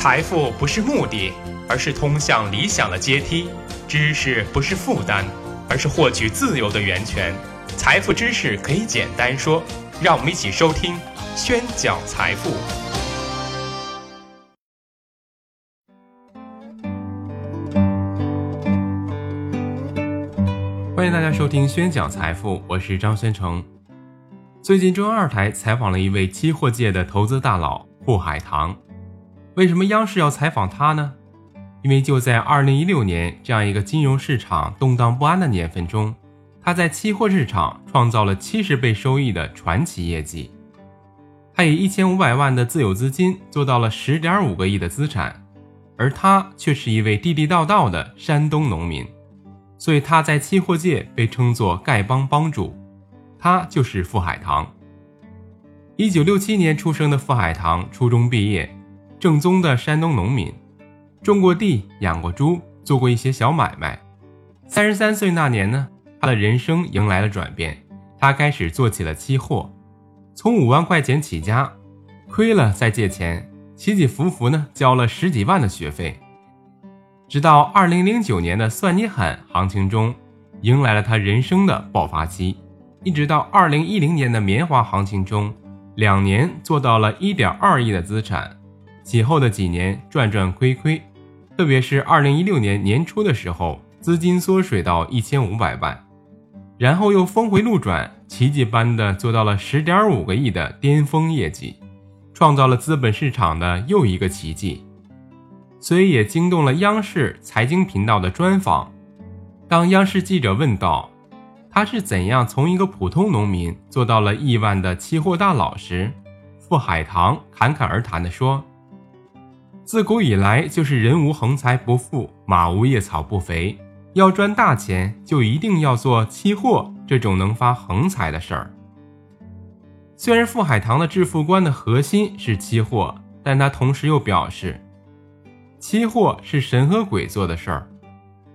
财富不是目的，而是通向理想的阶梯；知识不是负担，而是获取自由的源泉。财富知识可以简单说，让我们一起收听宣讲财富。欢迎大家收听宣讲财富，我是张宣成。最近中央二台采访了一位期货界的投资大佬傅海棠。为什么央视要采访他呢？因为就在2016年这样一个金融市场动荡不安的年份中，他在期货市场创造了70倍收益的传奇业绩。他以1500万的自有资金做到了10.5个亿的资产，而他却是一位地地道道的山东农民，所以他在期货界被称作丐帮帮主。他就是傅海棠。1967年出生的傅海棠，初中毕业。正宗的山东农民，种过地，养过猪，做过一些小买卖。三十三岁那年呢，他的人生迎来了转变，他开始做起了期货，从五万块钱起家，亏了再借钱，起起伏伏呢，交了十几万的学费。直到二零零九年的算你狠行情中，迎来了他人生的爆发期，一直到二零一零年的棉花行情中，两年做到了一点二亿的资产。其后的几年赚赚亏亏，特别是二零一六年年初的时候，资金缩水到一千五百万，然后又峰回路转，奇迹般的做到了十点五个亿的巅峰业绩，创造了资本市场的又一个奇迹，所以也惊动了央视财经频道的专访。当央视记者问道他是怎样从一个普通农民做到了亿万的期货大佬时，傅海棠侃侃而谈的说。自古以来就是人无横财不富，马无夜草不肥。要赚大钱，就一定要做期货这种能发横财的事儿。虽然傅海棠的致富观的核心是期货，但他同时又表示，期货是神和鬼做的事儿，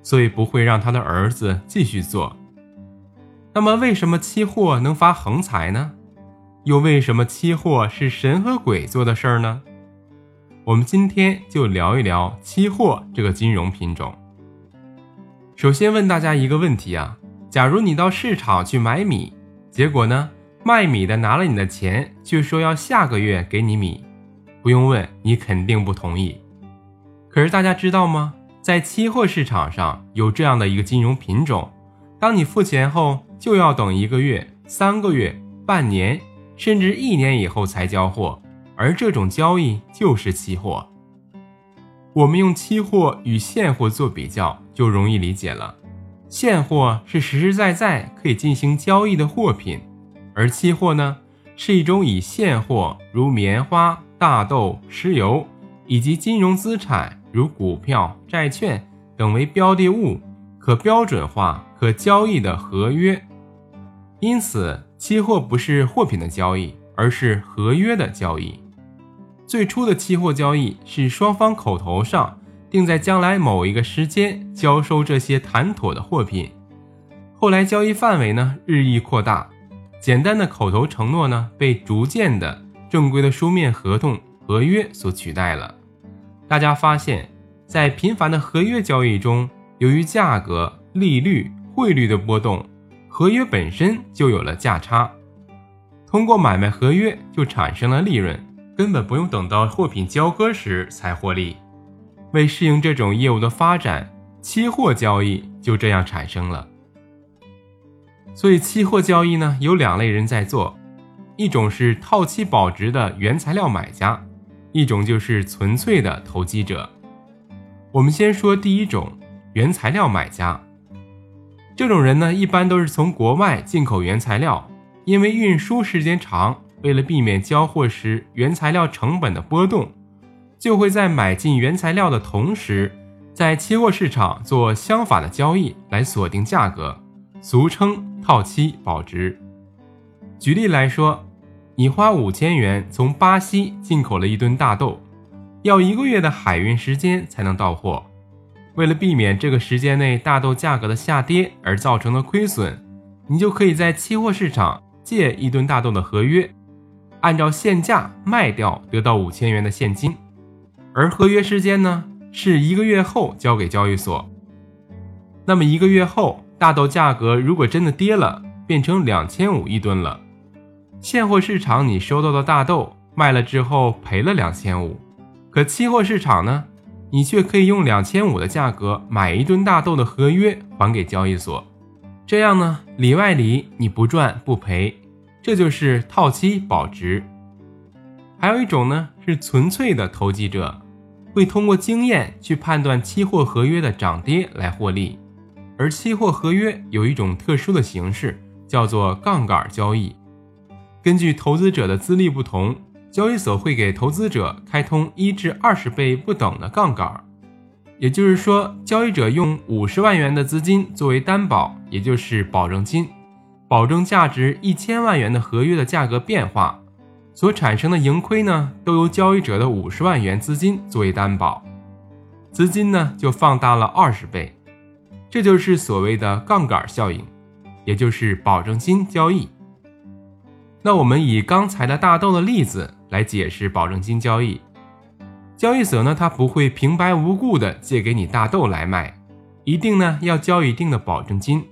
所以不会让他的儿子继续做。那么，为什么期货能发横财呢？又为什么期货是神和鬼做的事儿呢？我们今天就聊一聊期货这个金融品种。首先问大家一个问题啊：假如你到市场去买米，结果呢，卖米的拿了你的钱，却说要下个月给你米，不用问，你肯定不同意。可是大家知道吗？在期货市场上有这样的一个金融品种，当你付钱后，就要等一个月、三个月、半年，甚至一年以后才交货。而这种交易就是期货。我们用期货与现货做比较，就容易理解了。现货是实实在在可以进行交易的货品，而期货呢，是一种以现货如棉花、大豆、石油以及金融资产如股票、债券等为标的物，可标准化、可交易的合约。因此，期货不是货品的交易，而是合约的交易。最初的期货交易是双方口头上定在将来某一个时间交收这些谈妥的货品，后来交易范围呢日益扩大，简单的口头承诺呢被逐渐的正规的书面合同合约所取代了。大家发现，在频繁的合约交易中，由于价格、利率、汇率的波动，合约本身就有了价差，通过买卖合约就产生了利润。根本不用等到货品交割时才获利。为适应这种业务的发展，期货交易就这样产生了。所以，期货交易呢，有两类人在做：一种是套期保值的原材料买家，一种就是纯粹的投机者。我们先说第一种，原材料买家。这种人呢，一般都是从国外进口原材料，因为运输时间长。为了避免交货时原材料成本的波动，就会在买进原材料的同时，在期货市场做相反的交易来锁定价格，俗称套期保值。举例来说，你花五千元从巴西进口了一吨大豆，要一个月的海运时间才能到货。为了避免这个时间内大豆价格的下跌而造成的亏损，你就可以在期货市场借一吨大豆的合约。按照现价卖掉，得到五千元的现金。而合约时间呢是一个月后交给交易所。那么一个月后，大豆价格如果真的跌了，变成两千五一吨了，现货市场你收到的大豆卖了之后赔了两千五，可期货市场呢，你却可以用两千五的价格买一吨大豆的合约还给交易所，这样呢里外里你不赚不赔，这就是套期保值。还有一种呢是纯粹的投机者，会通过经验去判断期货合约的涨跌来获利。而期货合约有一种特殊的形式，叫做杠杆交易。根据投资者的资历不同，交易所会给投资者开通一至二十倍不等的杠杆。也就是说，交易者用五十万元的资金作为担保，也就是保证金，保证价值一千万元的合约的价格变化，所产生的盈亏呢，都由交易者的五十万元资金作为担保，资金呢就放大了二十倍。这就是所谓的杠杆效应，也就是保证金交易。那我们以刚才的大豆的例子来解释保证金交易。交易所呢，它不会平白无故的借给你大豆来卖，一定呢要交一定的保证金。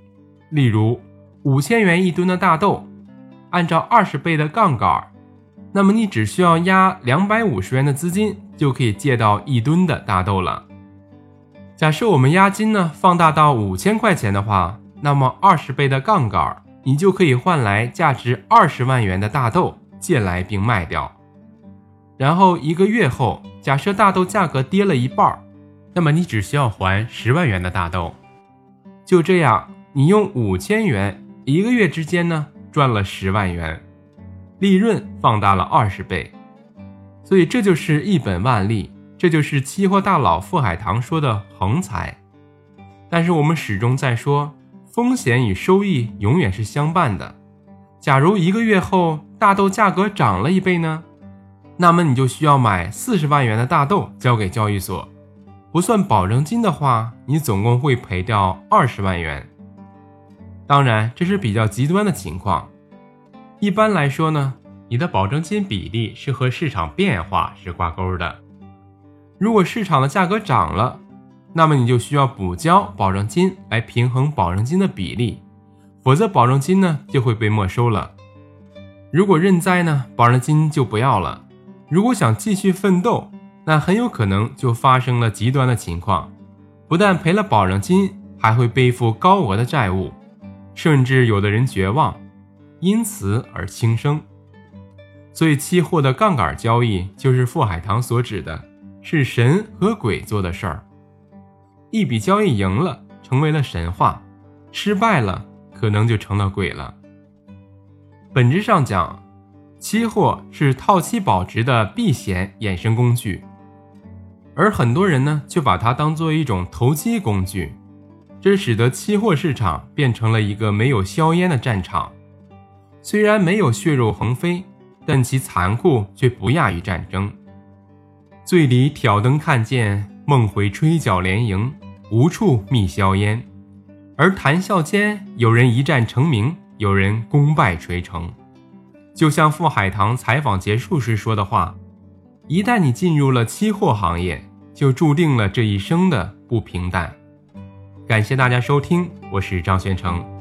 例如五千元一吨的大豆，按照二十倍的杠杆，那么你只需要押两百五十元的资金，就可以借到一吨的大豆了。假设我们押金呢放大到五千块钱的话，那么二十倍的杠杆，你就可以换来价值二十万元的大豆借来并卖掉。然后一个月后，假设大豆价格跌了一半，那么你只需要还十万元的大豆。就这样，你用五千元一个月之间呢赚了十万元，利润放大了二十倍。所以这就是一本万利。这就是期货大佬傅海棠说的横财，但是我们始终在说，风险与收益永远是相伴的。假如一个月后大豆价格涨了一倍呢？那么你就需要买四十万元的大豆交给交易所，不算保证金的话，你总共会赔掉二十万元。当然，这是比较极端的情况。一般来说呢，你的保证金比例是和市场变化是挂钩的。如果市场的价格涨了，那么你就需要补交保证金来平衡保证金的比例，否则保证金呢就会被没收了。如果认栽呢，保证金就不要了。如果想继续奋斗，那很有可能就发生了极端的情况，不但赔了保证金，还会背负高额的债务，甚至有的人绝望，因此而轻生。所以，期货的杠杆交易就是傅海棠所指的。是神和鬼做的事儿，一笔交易赢了，成为了神话；失败了，可能就成了鬼了。本质上讲，期货是套期保值的避险衍生工具，而很多人呢，却把它当做一种投机工具，这使得期货市场变成了一个没有硝烟的战场。虽然没有血肉横飞，但其残酷却不亚于战争。醉里挑灯看剑，梦回吹角连营，无处觅硝烟。而谈笑间，有人一战成名，有人功败垂成。就像傅海棠采访结束时说的话：“一旦你进入了期货行业，就注定了这一生的不平淡。”感谢大家收听，我是张宣成。